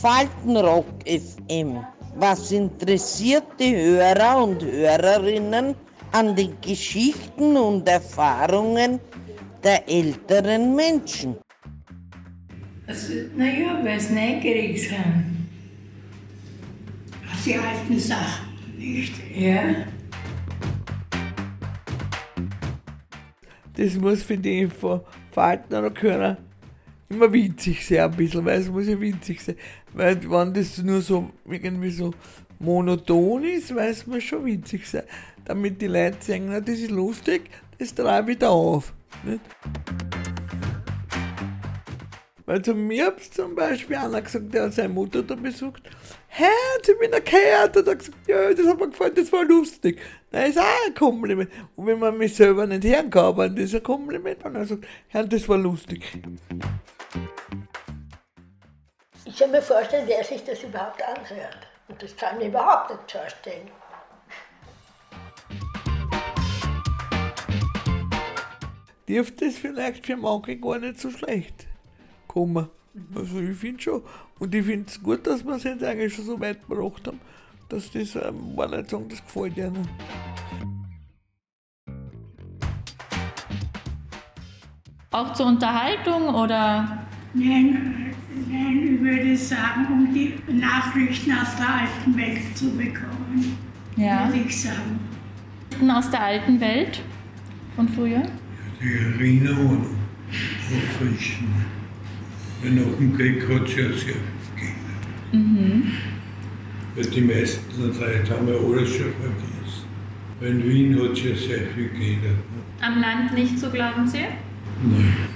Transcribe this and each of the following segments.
Hören Faltenrock FM? Was interessiert die Hörer und Hörerinnen an den Geschichten und Erfahrungen der älteren Menschen? Also, naja, weil sie neugierig sind. Auf die alten Sachen, nicht? Ja. Das muss, finde ich, von Falten können immer witzig sein, ein bisschen, weil es muss ja witzig sein. Weil wenn das nur so irgendwie so monoton ist, weiß man schon witzig sein. Damit die Leute sagen, na, das ist lustig, das treibe ich da auf. Nicht? Weil zu mir hat zum Beispiel einer gesagt, der hat seine Mutter da besucht. Herz, ich bin erkehrt. Und er hat gesagt, ja, das hat mir gefallen, das war lustig. Das ist auch ein Kompliment. Und wenn man mich selber nicht hören aber das ist ein Kompliment. Und er sagt, Herr, das war lustig. Ich kann mir vorstellen, wer sich das überhaupt anhört. Und das kann ich mir überhaupt nicht vorstellen. Dürfte es vielleicht für manche gar nicht so schlecht kommen. Also ich finde schon. Und ich finde es gut, dass wir es jetzt eigentlich schon so weit gebracht haben, dass das, ähm, war nicht sagen, das gefällt ihnen. Auch zur Unterhaltung oder? Nein, nein, ich würde sagen, um die Nachrichten aus der alten Welt zu bekommen, Ja. würde ich sagen. Aus der alten Welt von früher? Die Erinnerung auffrischen. Weil nach dem Krieg hat es ja sehr viel gegeben. Weil die meisten Leute haben ja alles schon vergessen. Weil in Wien hat es ja sehr viel geändert. Am Land nicht so, glauben Sie? Nein.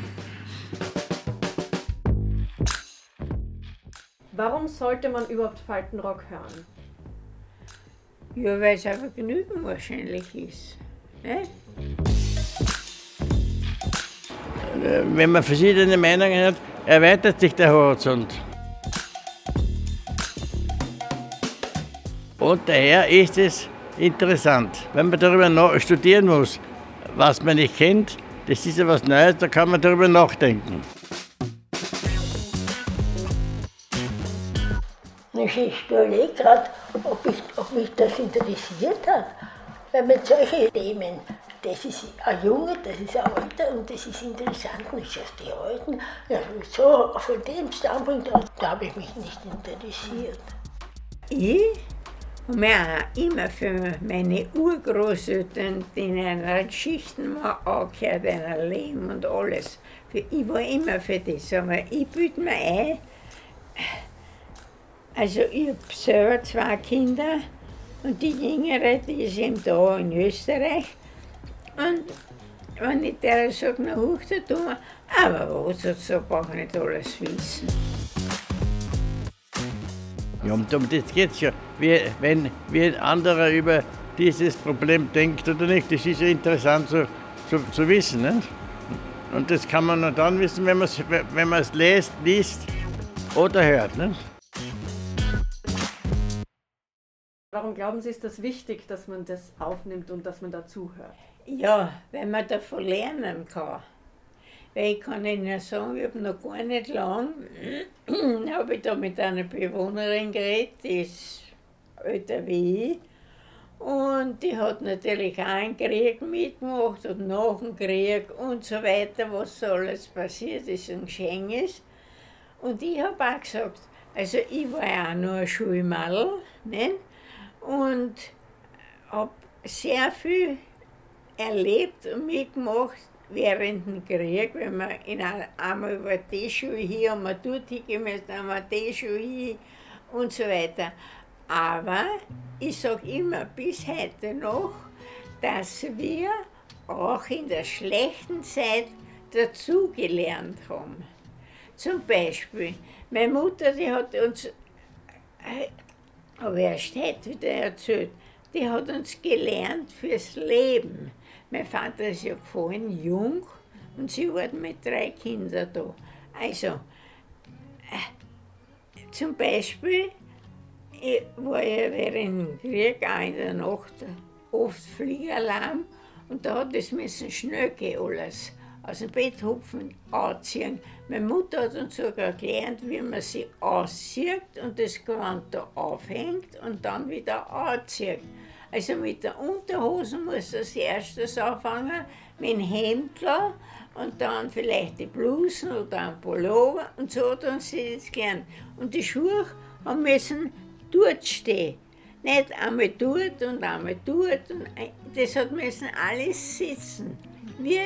Warum sollte man überhaupt Faltenrock hören? Ja, weil es ein Vergnügen wahrscheinlich ist. Ne? wenn man verschiedene Meinungen hat, erweitert sich der Horizont. Und daher ist es interessant, wenn man darüber noch studieren muss, was man nicht kennt, das ist ja was Neues, da kann man darüber nachdenken. Ich, überlege gerade, ob, ich, ob mich das interessiert hat. Weil mit solchen Themen, das ist ein Junge, das ist ein Alter und das ist interessant, nicht erst die Alten. Ja, so von dem Standpunkt aus, da habe ich mich nicht interessiert. Ich habe mich auch immer für meine Urgroßeltern, die in einer Geschichten mal angehört, einer Leben und alles. Ich war immer für das, aber ich bilde mir ein, also ich habe selber zwei Kinder und die Jüngere, die ist eben da in Österreich. Und wenn ich der sage, na hoch, da tun wir, aber was, so brauche ich nicht alles wissen. Ja, um um das geht es ja. Wie, wenn wie ein anderer über dieses Problem denkt oder nicht, das ist ja interessant zu, zu, zu wissen. Nicht? Und das kann man nur dann wissen, wenn man es wenn man's liest, liest oder hört. Nicht? Warum glauben Sie, ist das wichtig, dass man das aufnimmt und dass man dazuhört? Ja, weil man davon lernen kann. Weil ich kann Ihnen sagen, ich habe noch gar nicht lang, habe ich da mit einer Bewohnerin geredet, die ist älter wie ich. Und die hat natürlich auch einen Krieg mitgemacht und nach dem Krieg und so weiter, was so alles passiert ist und geschehen ist. Und ich habe auch gesagt, also ich war ja auch nur ein Schulmadel, ne? und habe sehr viel erlebt und mitgemacht während dem Krieg, wenn wir in einer, einmal über die Schule hier man dort hingemessen, einmal die Schule hier und so weiter. Aber ich sage immer bis heute noch, dass wir auch in der schlechten Zeit dazugelernt haben. Zum Beispiel, meine Mutter, die hat uns, äh, aber erst heute wieder erzählt, die hat uns gelernt fürs Leben. Mein Vater ist ja gefallen, jung, und sie war mit drei Kindern da. Also, äh, zum Beispiel, ich war ja während dem Krieg auch in der Nacht oft Fliegeralarm und da hat es müssen schnell gehen alles. aus dem Bett hupfen, anziehen. Meine Mutter hat uns sogar gelernt, wie man sie auszieht und das Gewand da aufhängt und dann wieder anzieht. Also mit der Unterhose muss das erstes anfangen, mit dem Hemd und dann vielleicht die Blusen oder ein Pullover und so tun sie das gern. Und die Schuhe haben müssen dort stehen. Nicht einmal dort und einmal dort. Und das hat müssen alles sitzen. Wie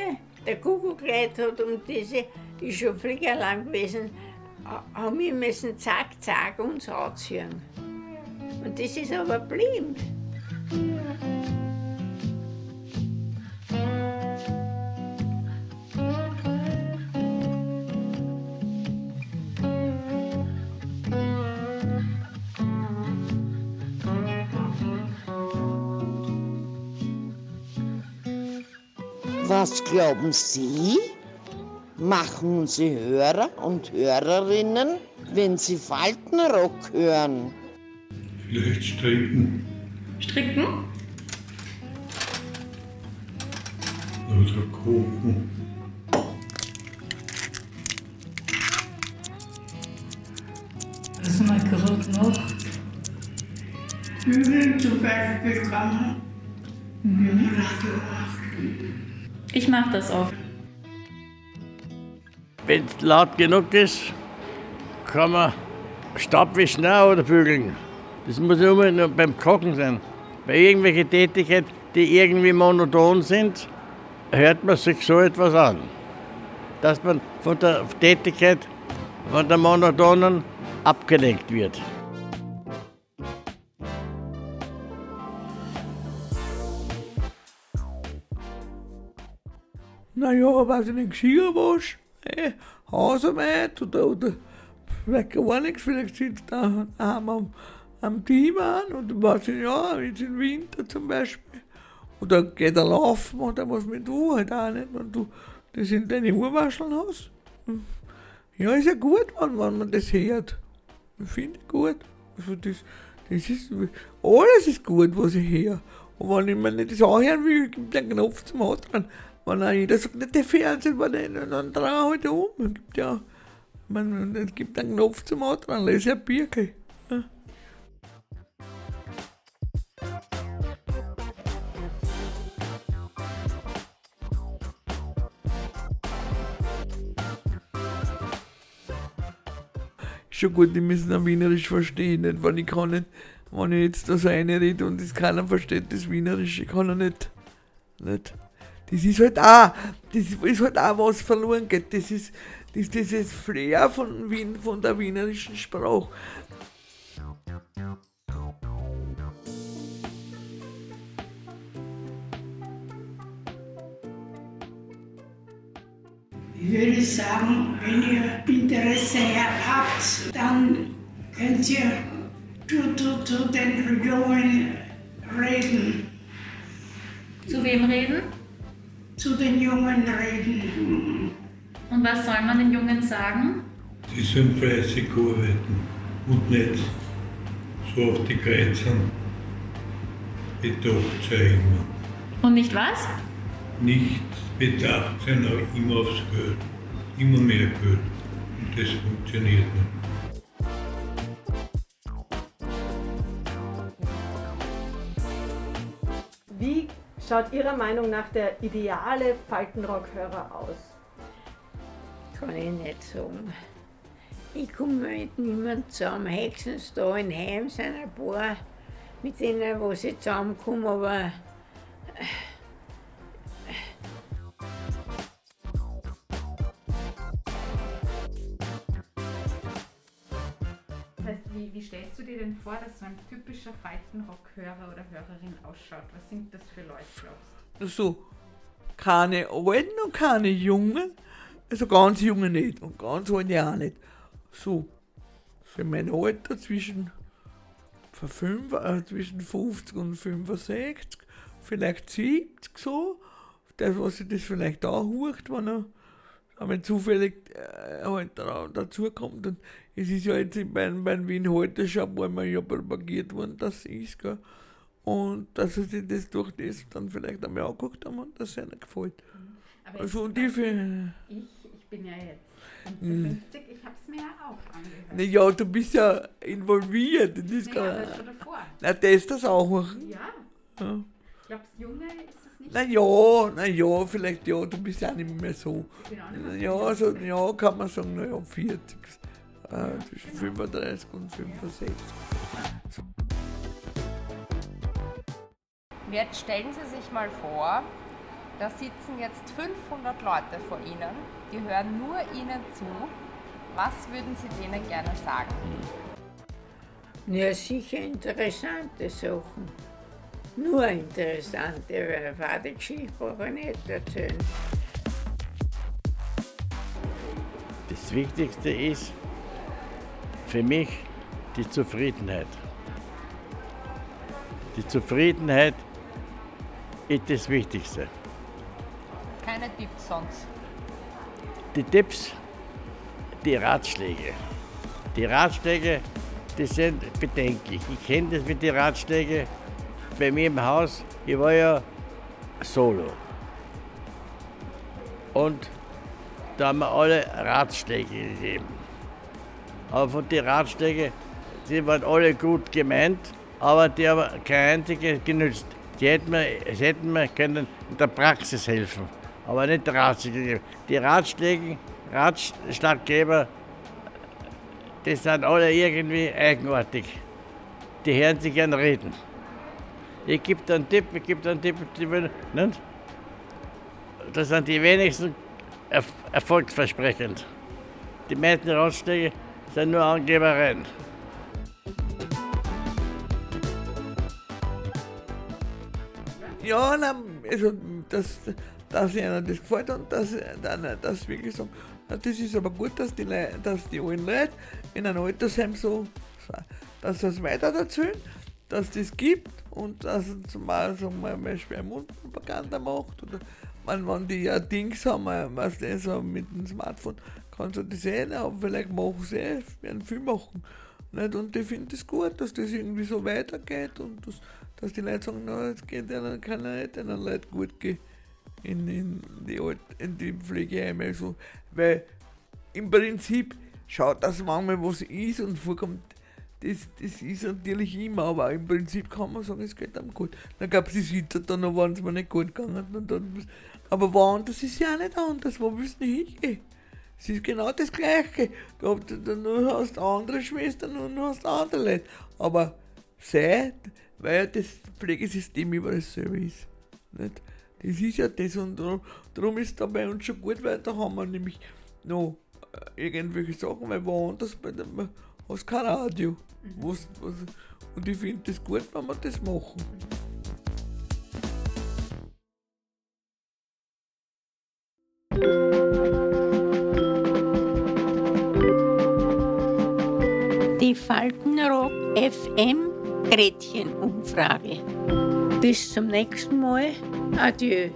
der Kuckuckleid hat um diese, ist schon früher lang gewesen, haben wir müssen zack, zack uns anziehen. Und das ist aber blind. Was glauben Sie? Machen Sie Hörer und Hörerinnen, wenn Sie Faltenrock hören? Vielleicht stricken Stricken? oder kochen. Was man gerade noch? Bügeln zum Beispiel Radio achten. Ich mache das oft. Wenn es laut genug ist, kann man Staub wischen oder bügeln. Das muss unbedingt nur beim Kochen sein. Bei irgendwelchen Tätigkeiten, die irgendwie monoton sind, hört man sich so etwas an. Dass man von der Tätigkeit, von der monotonen, abgelenkt wird. Naja, weiß ich nicht, Geschirr wasch, eh, Hausarbeit oder, oder vielleicht gar nichts, vielleicht sitzt da am, am Team an und weiß ich, ja, jetzt im Winter zum Beispiel. Oder geht er laufen oder was mit du halt auch nicht, wenn du das in deine Urwascheln hast. Hm. Ja, ist ja gut, wenn, wenn man das hört. Ich finde gut. Also das, das ist, alles ist gut, was ich höre. Und wenn ich mir nicht das anhören will, gibt es einen Knopf zum Antragen. Wenn auch jeder sagt, nicht der Fernseher war nicht, dann dreh halt um. Es gibt ja, man, es gibt einen Knopf zum Antragen, ja ein Birkel. Ja. Schon gut, die müssen auch Wienerisch verstehen, nicht? Wenn ich kann nicht, wenn ich jetzt das eine rede und es keiner versteht, das Wienerisch, ich kann er nicht, nicht. Das ist halt auch, das ist halt auch was verloren geht, das ist, das, dieses Flair von Wien, von der wienerischen Sprache. Ich würde sagen, wenn ihr Interesse habt, dann könnt ihr zu, zu, zu den Jungen reden. Zu wem reden? Zu den Jungen reden. Und was soll man den Jungen sagen? Sie sollen fleißig arbeiten und nicht so auf die Grenzen bedacht sein immer. Und nicht was? Nicht bedacht sein, aber immer aufs Geld. Immer mehr Geld. Und das funktioniert nicht. Wie schaut Ihrer Meinung nach der ideale Faltenrockhörer aus? Kann ich nicht sagen. Ich komme mit niemandem zusammen. Höchstens da in Heim sind ein paar, mit denen wo ich zusammenkomme, aber wie, wie stellst du dir denn vor, dass so ein typischer Faltenrockhörer oder Hörerin ausschaut? Was sind das für Leute, glaubst du? So, keine Alten und keine Jungen, also ganz Junge nicht und ganz Alte auch nicht. So, für mein Alter zwischen, fünf, äh, zwischen 50 und 65, vielleicht 70 so. Das, was sich das vielleicht auch hucht, wenn er wenn zufällig äh, halt da, dazukommt. Und es ist ja jetzt beim, beim Wien heute schon ein paar Mal ja propagiert worden, dass es ist. Gell? Und dass sie sich das durch das dann vielleicht einmal angeguckt haben und dass es ihnen gefällt. Aber Also jetzt ungefähr. Ich, ich bin ja jetzt Hm. 50, ich habe es mir ja auch angehört. Na ja, du bist ja involviert. Das ist Naja, aber schon davor. na, das das auch. Ja, Ja. glaubst du, Junge ist? Na ja, na ja, vielleicht ja, du bist ja nicht mehr so. Ich bin auch nicht Na ja, also, ja, kann man sagen, naja, 40. Äh, zwischen 35 und 65. Jetzt stellen Sie sich mal vor, da sitzen jetzt 500 Leute vor Ihnen, die hören nur Ihnen zu. Was würden Sie denen gerne sagen? Ja, sicher interessante Sachen. Nur interessante, weil Vatertschi brauche ich nicht erzählen. Das Wichtigste ist für mich die Zufriedenheit. Die Zufriedenheit ist das Wichtigste. Keine Tipps sonst. Die Tipps, die Ratschläge. Die Ratschläge, die sind bedenklich. Ich kenne das mit den Ratschlägen bei mir im Haus. Ich war ja solo. Und da haben wir alle Ratschläge gegeben. Aber von den Ratschlägen, die waren alle gut gemeint, aber die haben kein einziges genützt. Die hätten mir, hätten mir können in der Praxis helfen, aber nicht Ratschläge. Die Ratschläge, Ratschlaggeber, die sind alle irgendwie eigenartig. Die hören sich gern reden. Ich gebe dir einen Tipp, ich gebe dir einen Tipp, nicht? Das sind die wenigsten erf erfolgsversprechend. Die meisten Ratschläge sind nur Angebereien. Ja, na, also, dass, dass ihnen das gefällt und dass, dann, dass wirklich na, das ist aber gut, dass die, Lei- dass die alten Leute in einem Altersheim so, dass das weiter erzählen, dass das gibt und dass es zumal wir, mal Schwermundpropaganda macht oder man, wenn die ja Dings haben, was die so mit dem Smartphone, kannst du das sehen, aber vielleicht machen sie eh, werden viel machen. Nicht? Und ich finde es gut, dass das irgendwie so weitergeht und das, dass die Leute sagen, na, es geht kann ja nicht den Leuten gut gehen in, in, die, in die Pflegeheime. So. Weil im Prinzip schaut das manchmal, was ist und vorkommt, das, das ist natürlich immer, aber im Prinzip kann man sagen, es geht einem gut. Dann gab es die Situation, da waren es mir nicht gut gegangen. Und dann, aber woanders ist ja auch nicht anders. Wo willst du denn hingehen? Es ist genau das Gleiche. Du, du, du hast andere Schwestern und du hast andere Leute. Aber sei, weil ja das Pflegesystem überall selber ist. Nicht? Das ist ja das und darum, ist da bei uns schon gut, weil da haben wir nämlich noch äh, irgendwelche Sachen, weil woanders bei dem, hast kein Radio. Was, was, und ich finde das gut, wenn wir das machen. Die Faltenrock FM Gretchenumfrage. Bis zum nächsten Mal. Adieu.